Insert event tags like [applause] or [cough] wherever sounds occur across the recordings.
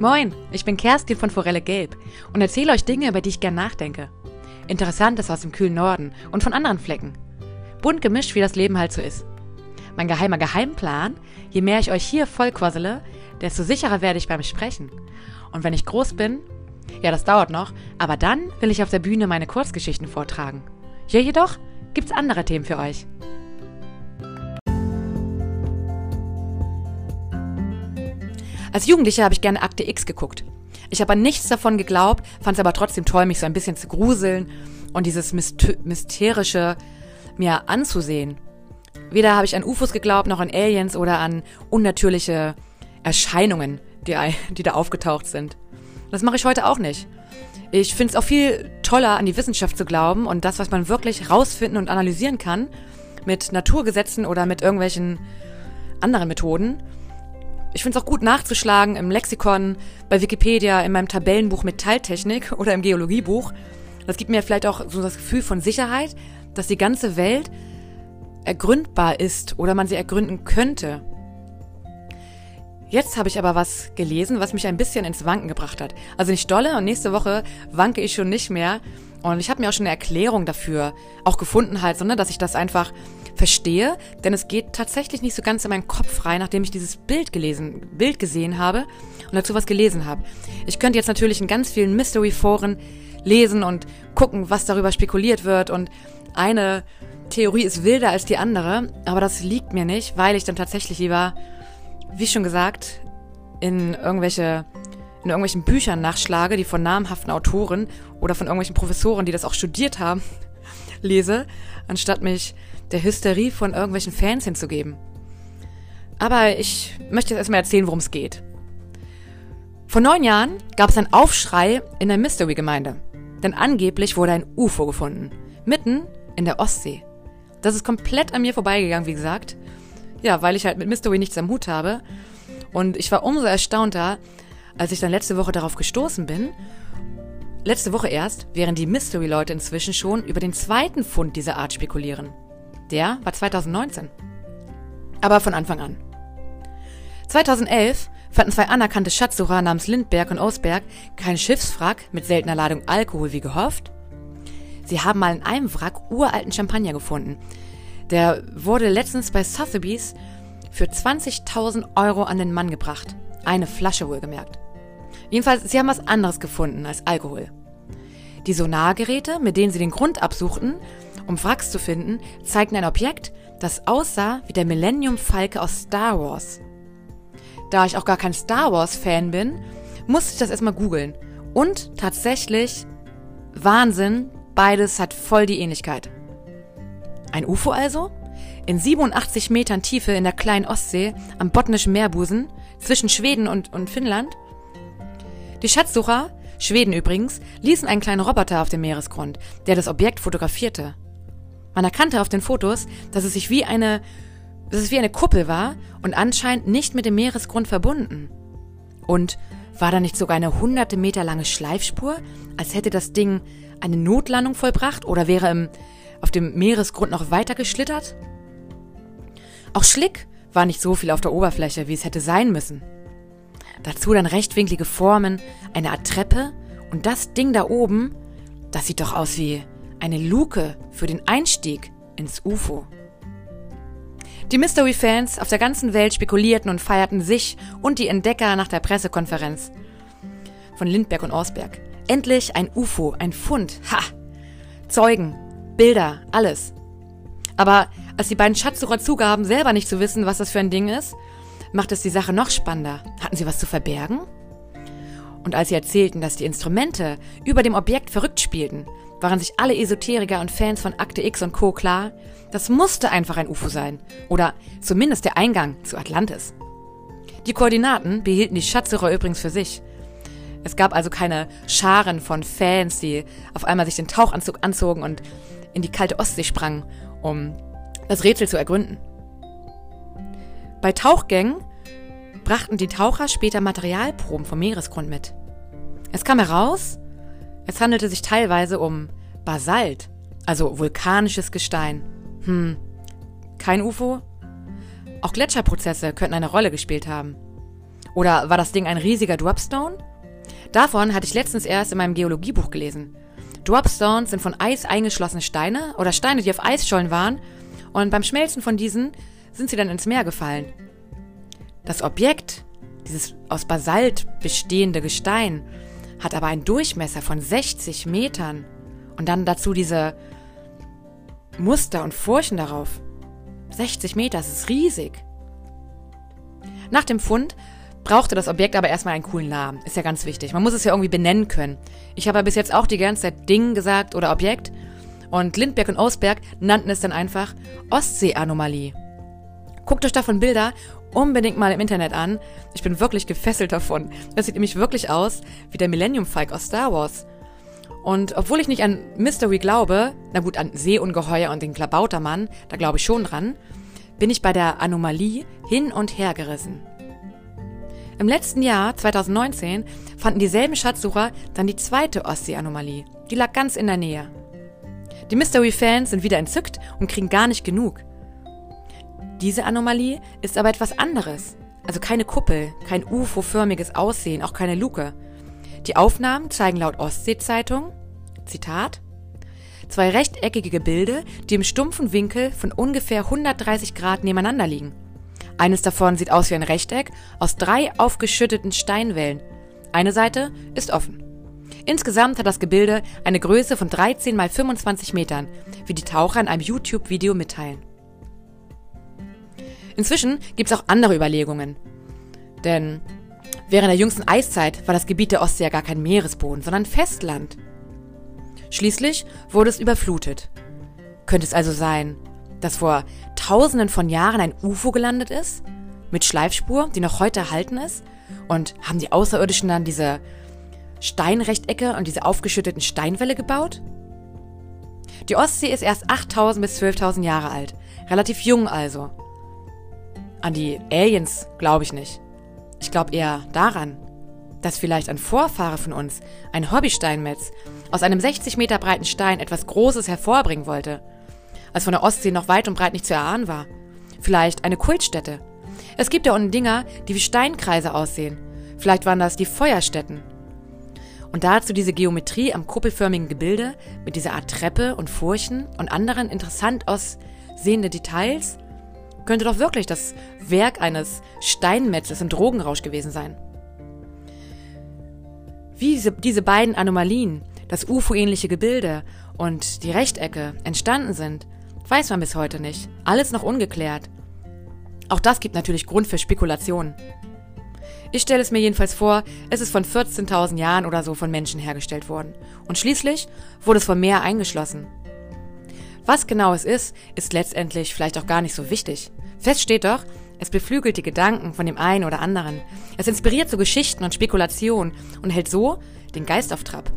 Moin, ich bin Kerstin von Forelle Gelb und erzähle euch Dinge, über die ich gern nachdenke. Interessantes aus dem kühlen Norden und von anderen Flecken. Bunt gemischt, wie das Leben halt so ist. Mein geheimer Geheimplan, je mehr ich euch hier vollquassele, desto sicherer werde ich beim Sprechen. Und wenn ich groß bin, ja, das dauert noch, aber dann will ich auf der Bühne meine Kurzgeschichten vortragen. Hier jedoch gibt's andere Themen für euch. Als Jugendlicher habe ich gerne Akte X geguckt. Ich habe an nichts davon geglaubt, fand es aber trotzdem toll, mich so ein bisschen zu gruseln und dieses Mysterische mir anzusehen. Weder habe ich an UFOs geglaubt, noch an Aliens oder an unnatürliche Erscheinungen, die, die da aufgetaucht sind. Das mache ich heute auch nicht. Ich finde es auch viel toller, an die Wissenschaft zu glauben und das, was man wirklich rausfinden und analysieren kann, mit Naturgesetzen oder mit irgendwelchen anderen Methoden, ich finde es auch gut nachzuschlagen im Lexikon, bei Wikipedia, in meinem Tabellenbuch mit Teiltechnik oder im Geologiebuch. Das gibt mir vielleicht auch so das Gefühl von Sicherheit, dass die ganze Welt ergründbar ist oder man sie ergründen könnte. Jetzt habe ich aber was gelesen, was mich ein bisschen ins Wanken gebracht hat. Also nicht dolle und nächste Woche wanke ich schon nicht mehr. Und ich habe mir auch schon eine Erklärung dafür auch gefunden halt, sondern dass ich das einfach verstehe, denn es geht tatsächlich nicht so ganz in meinen Kopf rein, nachdem ich dieses Bild gelesen, Bild gesehen habe und dazu was gelesen habe. Ich könnte jetzt natürlich in ganz vielen Mystery-Foren lesen und gucken, was darüber spekuliert wird und eine Theorie ist wilder als die andere, aber das liegt mir nicht, weil ich dann tatsächlich lieber, wie schon gesagt, in irgendwelche in irgendwelchen Büchern nachschlage, die von namhaften Autoren oder von irgendwelchen Professoren, die das auch studiert haben, [laughs] lese, anstatt mich der Hysterie von irgendwelchen Fans hinzugeben. Aber ich möchte jetzt erstmal erzählen, worum es geht. Vor neun Jahren gab es einen Aufschrei in der Mystery-Gemeinde. Denn angeblich wurde ein UFO gefunden. Mitten in der Ostsee. Das ist komplett an mir vorbeigegangen, wie gesagt. Ja, weil ich halt mit Mystery nichts am Hut habe. Und ich war umso erstaunter, als ich dann letzte Woche darauf gestoßen bin. Letzte Woche erst, während die Mystery-Leute inzwischen schon über den zweiten Fund dieser Art spekulieren. Der war 2019. Aber von Anfang an. 2011 fanden zwei anerkannte Schatzsucher namens Lindberg und Osberg kein Schiffswrack mit seltener Ladung Alkohol wie gehofft. Sie haben mal in einem Wrack uralten Champagner gefunden. Der wurde letztens bei Sotheby's für 20.000 Euro an den Mann gebracht. Eine Flasche wohlgemerkt. Jedenfalls, sie haben was anderes gefunden als Alkohol. Die Sonargeräte, mit denen sie den Grund absuchten, um Wracks zu finden, zeigten ein Objekt, das aussah wie der Millennium Falke aus Star Wars. Da ich auch gar kein Star Wars-Fan bin, musste ich das erstmal googeln. Und tatsächlich, Wahnsinn, beides hat voll die Ähnlichkeit. Ein UFO also? In 87 Metern Tiefe in der kleinen Ostsee am botnischen Meerbusen zwischen Schweden und, und Finnland? Die Schatzsucher, Schweden übrigens, ließen einen kleinen Roboter auf dem Meeresgrund, der das Objekt fotografierte. Man erkannte auf den Fotos, dass es sich wie eine, dass es wie eine Kuppel war und anscheinend nicht mit dem Meeresgrund verbunden. Und war da nicht sogar eine hunderte Meter lange Schleifspur, als hätte das Ding eine Notlandung vollbracht oder wäre im, auf dem Meeresgrund noch weiter geschlittert? Auch Schlick war nicht so viel auf der Oberfläche, wie es hätte sein müssen. Dazu dann rechtwinklige Formen, eine Art Treppe und das Ding da oben, das sieht doch aus wie eine Luke für den Einstieg ins UFO. Die Mystery-Fans auf der ganzen Welt spekulierten und feierten sich und die Entdecker nach der Pressekonferenz von Lindberg und Orsberg. Endlich ein UFO, ein Fund. Ha! Zeugen, Bilder, alles. Aber als die beiden Schatzsucher zugaben, selber nicht zu wissen, was das für ein Ding ist, macht es die Sache noch spannender. Hatten sie was zu verbergen? Und als sie erzählten, dass die Instrumente über dem Objekt verrückt spielten, waren sich alle Esoteriker und Fans von Akte X und Co. klar, das musste einfach ein UFO sein. Oder zumindest der Eingang zu Atlantis. Die Koordinaten behielten die Schatzsucher übrigens für sich. Es gab also keine Scharen von Fans, die auf einmal sich den Tauchanzug anzogen und in die kalte Ostsee sprangen, um das Rätsel zu ergründen. Bei Tauchgängen brachten die Taucher später Materialproben vom Meeresgrund mit. Es kam heraus, es handelte sich teilweise um Basalt, also vulkanisches Gestein. Hm, kein UFO? Auch Gletscherprozesse könnten eine Rolle gespielt haben. Oder war das Ding ein riesiger Dropstone? Davon hatte ich letztens erst in meinem Geologiebuch gelesen. Dropstones sind von Eis eingeschlossene Steine oder Steine, die auf Eisschollen waren und beim Schmelzen von diesen sind sie dann ins Meer gefallen. Das Objekt, dieses aus Basalt bestehende Gestein, hat aber einen Durchmesser von 60 Metern und dann dazu diese Muster und Furchen darauf. 60 Meter, das ist riesig. Nach dem Fund brauchte das Objekt aber erstmal einen coolen Namen. Ist ja ganz wichtig. Man muss es ja irgendwie benennen können. Ich habe ja bis jetzt auch die ganze Zeit Ding gesagt oder Objekt. Und Lindberg und Osberg nannten es dann einfach Ostsee-Anomalie. Guckt euch davon Bilder unbedingt mal im Internet an. Ich bin wirklich gefesselt davon. Das sieht nämlich wirklich aus wie der Millennium Falcon aus Star Wars. Und obwohl ich nicht an Mystery glaube, na gut, an Seeungeheuer und den Klabautermann, da glaube ich schon dran, bin ich bei der Anomalie hin und her gerissen. Im letzten Jahr, 2019, fanden dieselben Schatzsucher dann die zweite Ostsee-Anomalie. Die lag ganz in der Nähe. Die Mystery-Fans sind wieder entzückt und kriegen gar nicht genug. Diese Anomalie ist aber etwas anderes. Also keine Kuppel, kein UFO-förmiges Aussehen, auch keine Luke. Die Aufnahmen zeigen laut Ostsee-Zeitung, Zitat, zwei rechteckige Gebilde, die im stumpfen Winkel von ungefähr 130 Grad nebeneinander liegen. Eines davon sieht aus wie ein Rechteck aus drei aufgeschütteten Steinwellen. Eine Seite ist offen. Insgesamt hat das Gebilde eine Größe von 13 mal 25 Metern, wie die Taucher in einem YouTube-Video mitteilen. Inzwischen gibt es auch andere Überlegungen. Denn während der jüngsten Eiszeit war das Gebiet der Ostsee ja gar kein Meeresboden, sondern Festland. Schließlich wurde es überflutet. Könnte es also sein, dass vor tausenden von Jahren ein UFO gelandet ist? Mit Schleifspur, die noch heute erhalten ist? Und haben die Außerirdischen dann diese Steinrechtecke und diese aufgeschütteten Steinwälle gebaut? Die Ostsee ist erst 8000 bis 12.000 Jahre alt. Relativ jung also. An die Aliens glaube ich nicht. Ich glaube eher daran, dass vielleicht ein Vorfahre von uns, ein Hobbysteinmetz, aus einem 60 Meter breiten Stein etwas Großes hervorbringen wollte, als von der Ostsee noch weit und breit nicht zu erahnen war. Vielleicht eine Kultstätte. Es gibt ja unten Dinger, die wie Steinkreise aussehen. Vielleicht waren das die Feuerstätten. Und dazu diese Geometrie am kuppelförmigen Gebilde mit dieser Art Treppe und Furchen und anderen interessant aussehende Details könnte doch wirklich das Werk eines Steinmetzes im Drogenrausch gewesen sein. Wie diese, diese beiden Anomalien, das UFO-ähnliche Gebilde und die Rechtecke entstanden sind, weiß man bis heute nicht. Alles noch ungeklärt. Auch das gibt natürlich Grund für Spekulationen. Ich stelle es mir jedenfalls vor, es ist von 14.000 Jahren oder so von Menschen hergestellt worden. Und schließlich wurde es vom Meer eingeschlossen. Was genau es ist, ist letztendlich vielleicht auch gar nicht so wichtig. Fest steht doch, es beflügelt die Gedanken von dem einen oder anderen. Es inspiriert zu Geschichten und Spekulationen und hält so den Geist auf Trab.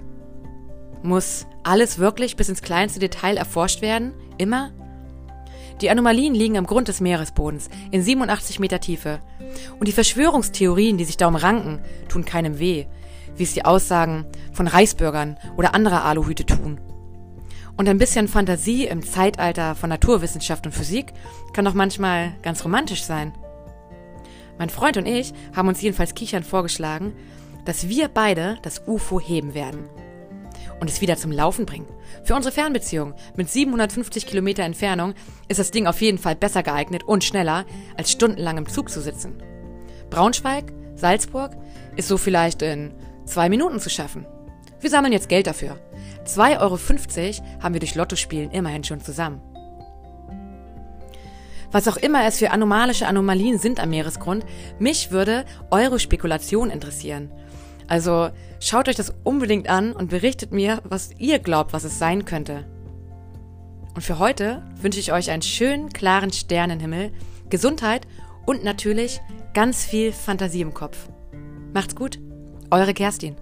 Muss alles wirklich bis ins kleinste Detail erforscht werden? Immer? Die Anomalien liegen am Grund des Meeresbodens in 87 Meter Tiefe. Und die Verschwörungstheorien, die sich darum ranken, tun keinem weh, wie es die Aussagen von Reichsbürgern oder anderer Aluhüte tun. Und ein bisschen Fantasie im Zeitalter von Naturwissenschaft und Physik kann doch manchmal ganz romantisch sein. Mein Freund und ich haben uns jedenfalls kichern vorgeschlagen, dass wir beide das UFO heben werden und es wieder zum Laufen bringen. Für unsere Fernbeziehung mit 750 Kilometer Entfernung ist das Ding auf jeden Fall besser geeignet und schneller, als stundenlang im Zug zu sitzen. Braunschweig, Salzburg ist so vielleicht in zwei Minuten zu schaffen. Wir sammeln jetzt Geld dafür. 2,50 Euro haben wir durch Lottospielen immerhin schon zusammen. Was auch immer es für anomalische Anomalien sind am Meeresgrund, mich würde eure Spekulation interessieren. Also schaut euch das unbedingt an und berichtet mir, was ihr glaubt, was es sein könnte. Und für heute wünsche ich euch einen schönen, klaren Sternenhimmel, Gesundheit und natürlich ganz viel Fantasie im Kopf. Macht's gut, eure Kerstin.